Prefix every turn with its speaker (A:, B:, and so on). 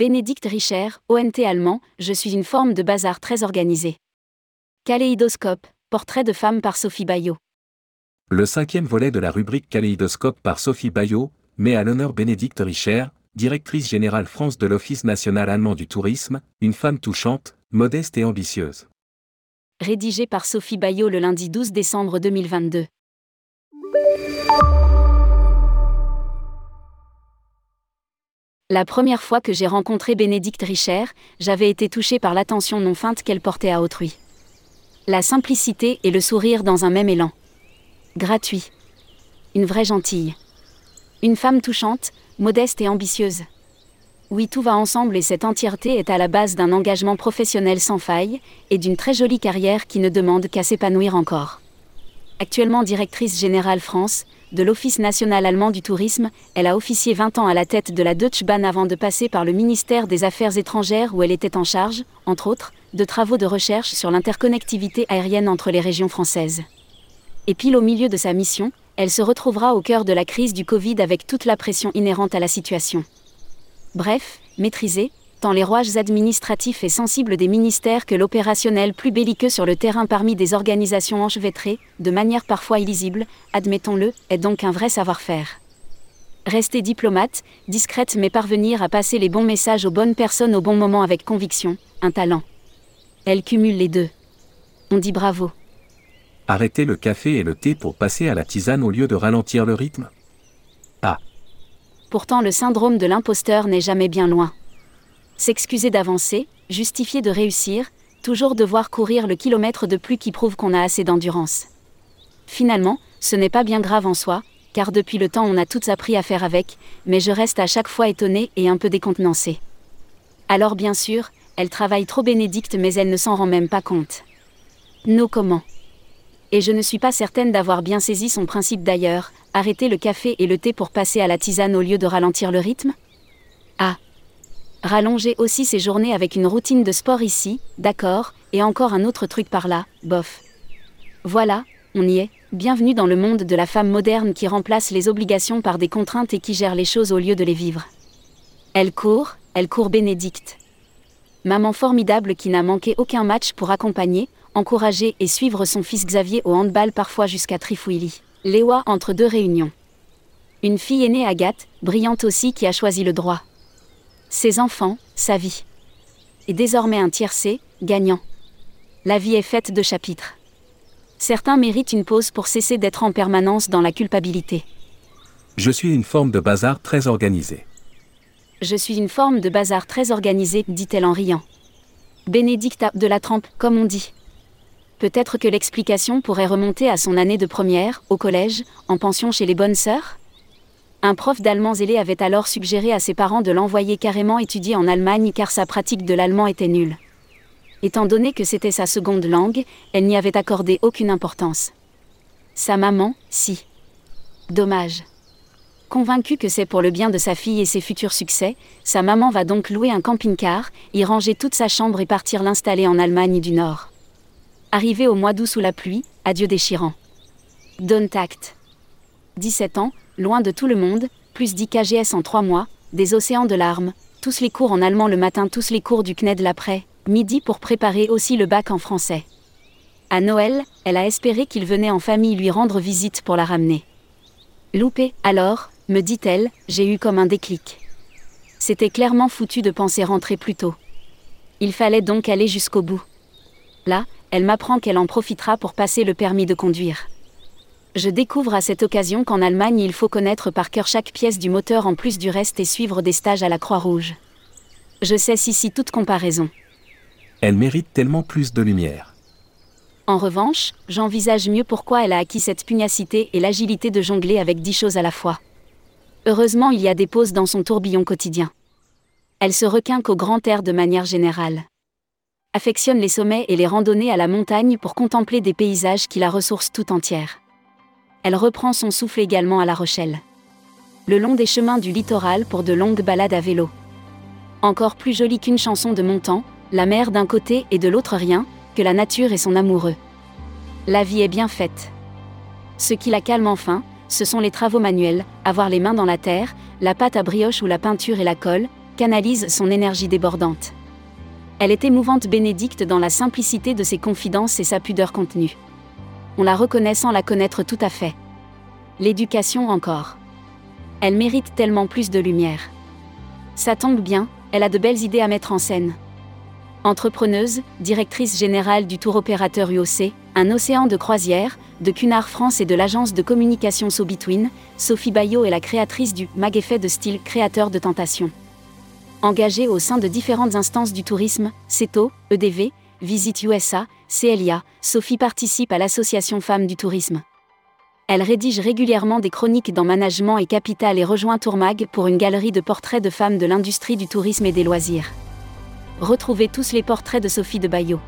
A: Bénédicte Richer, ONT allemand, je suis une forme de bazar très organisé. Kaléidoscope, portrait de femme par Sophie Bayot.
B: Le cinquième volet de la rubrique Kaléidoscope par Sophie Bayot met à l'honneur Bénédicte Richer, directrice générale France de l'Office national allemand du tourisme, une femme touchante, modeste et ambitieuse.
A: Rédigé par Sophie Bayot le lundi 12 décembre 2022. La première fois que j'ai rencontré Bénédicte Richer, j'avais été touchée par l'attention non feinte qu'elle portait à autrui. La simplicité et le sourire dans un même élan. Gratuit. Une vraie gentille. Une femme touchante, modeste et ambitieuse. Oui, tout va ensemble et cette entièreté est à la base d'un engagement professionnel sans faille et d'une très jolie carrière qui ne demande qu'à s'épanouir encore. Actuellement directrice générale France, de l'Office national allemand du tourisme, elle a officié 20 ans à la tête de la Deutsche Bahn avant de passer par le ministère des Affaires étrangères où elle était en charge, entre autres, de travaux de recherche sur l'interconnectivité aérienne entre les régions françaises. Et pile au milieu de sa mission, elle se retrouvera au cœur de la crise du Covid avec toute la pression inhérente à la situation. Bref, maîtrisée, tant les rouages administratifs et sensibles des ministères que l'opérationnel plus belliqueux sur le terrain parmi des organisations enchevêtrées, de manière parfois illisible, admettons-le, est donc un vrai savoir-faire. Rester diplomate, discrète mais parvenir à passer les bons messages aux bonnes personnes au bon moment avec conviction, un talent. Elle cumule les deux. On dit bravo.
B: Arrêter le café et le thé pour passer à la tisane au lieu de ralentir le rythme Ah.
A: Pourtant le syndrome de l'imposteur n'est jamais bien loin s'excuser d'avancer, justifier de réussir, toujours devoir courir le kilomètre de plus qui prouve qu'on a assez d'endurance. Finalement, ce n'est pas bien grave en soi, car depuis le temps on a toutes appris à faire avec, mais je reste à chaque fois étonnée et un peu décontenancée. Alors bien sûr, elle travaille trop bénédicte mais elle ne s'en rend même pas compte. No comment? Et je ne suis pas certaine d'avoir bien saisi son principe d'ailleurs, arrêter le café et le thé pour passer à la tisane au lieu de ralentir le rythme? Ah, Rallonger aussi ses journées avec une routine de sport ici, d'accord, et encore un autre truc par là, bof. Voilà, on y est, bienvenue dans le monde de la femme moderne qui remplace les obligations par des contraintes et qui gère les choses au lieu de les vivre. Elle court, elle court Bénédicte. Maman formidable qui n'a manqué aucun match pour accompagner, encourager et suivre son fils Xavier au handball parfois jusqu'à Trifouilly. Léoa entre deux réunions. Une fille aînée Agathe, brillante aussi qui a choisi le droit ses enfants, sa vie. Et désormais un tiercé, gagnant. La vie est faite de chapitres. Certains méritent une pause pour cesser d'être en permanence dans la culpabilité.
B: Je suis une forme de bazar très organisée.
A: Je suis une forme de bazar très organisée, dit-elle en riant. Bénédicte de la trempe, comme on dit. Peut-être que l'explication pourrait remonter à son année de première, au collège, en pension chez les bonnes sœurs? Un prof d'allemand zélé avait alors suggéré à ses parents de l'envoyer carrément étudier en Allemagne car sa pratique de l'allemand était nulle. Étant donné que c'était sa seconde langue, elle n'y avait accordé aucune importance. Sa maman, si. Dommage. Convaincue que c'est pour le bien de sa fille et ses futurs succès, sa maman va donc louer un camping-car, y ranger toute sa chambre et partir l'installer en Allemagne du Nord. Arrivé au mois d'août sous la pluie, adieu déchirant. Don tact. 17 ans, loin de tout le monde, plus 10 KGS en 3 mois, des océans de larmes, tous les cours en allemand le matin, tous les cours du CNED l'après, midi pour préparer aussi le bac en français. À Noël, elle a espéré qu'il venait en famille lui rendre visite pour la ramener. Loupé, alors, me dit-elle, j'ai eu comme un déclic. C'était clairement foutu de penser rentrer plus tôt. Il fallait donc aller jusqu'au bout. Là, elle m'apprend qu'elle en profitera pour passer le permis de conduire. Je découvre à cette occasion qu'en Allemagne il faut connaître par cœur chaque pièce du moteur en plus du reste et suivre des stages à la Croix-Rouge. Je cesse ici toute comparaison.
B: Elle mérite tellement plus de lumière.
A: En revanche, j'envisage mieux pourquoi elle a acquis cette pugnacité et l'agilité de jongler avec dix choses à la fois. Heureusement, il y a des pauses dans son tourbillon quotidien. Elle se requinque au grand air de manière générale. Affectionne les sommets et les randonnées à la montagne pour contempler des paysages qui la ressourcent tout entière elle reprend son souffle également à La Rochelle. Le long des chemins du littoral pour de longues balades à vélo. Encore plus jolie qu'une chanson de montant, la mer d'un côté et de l'autre rien, que la nature et son amoureux. La vie est bien faite. Ce qui la calme enfin, ce sont les travaux manuels, avoir les mains dans la terre, la pâte à brioche ou la peinture et la colle, canalise son énergie débordante. Elle est émouvante Bénédicte dans la simplicité de ses confidences et sa pudeur contenue. On la reconnaît sans la connaître tout à fait. L'éducation encore. Elle mérite tellement plus de lumière. Ça tombe bien, elle a de belles idées à mettre en scène. Entrepreneuse, directrice générale du tour opérateur UOC, un océan de croisière, de Cunard France et de l'agence de communication So Between, Sophie Bayot est la créatrice du Mag Effet de style créateur de tentation. Engagée au sein de différentes instances du tourisme, CETO, EDV, Visit USA, CLIA, Sophie participe à l'association Femmes du Tourisme. Elle rédige régulièrement des chroniques dans Management et Capital et rejoint Tourmag pour une galerie de portraits de femmes de l'industrie du tourisme et des loisirs. Retrouvez tous les portraits de Sophie de Bayot.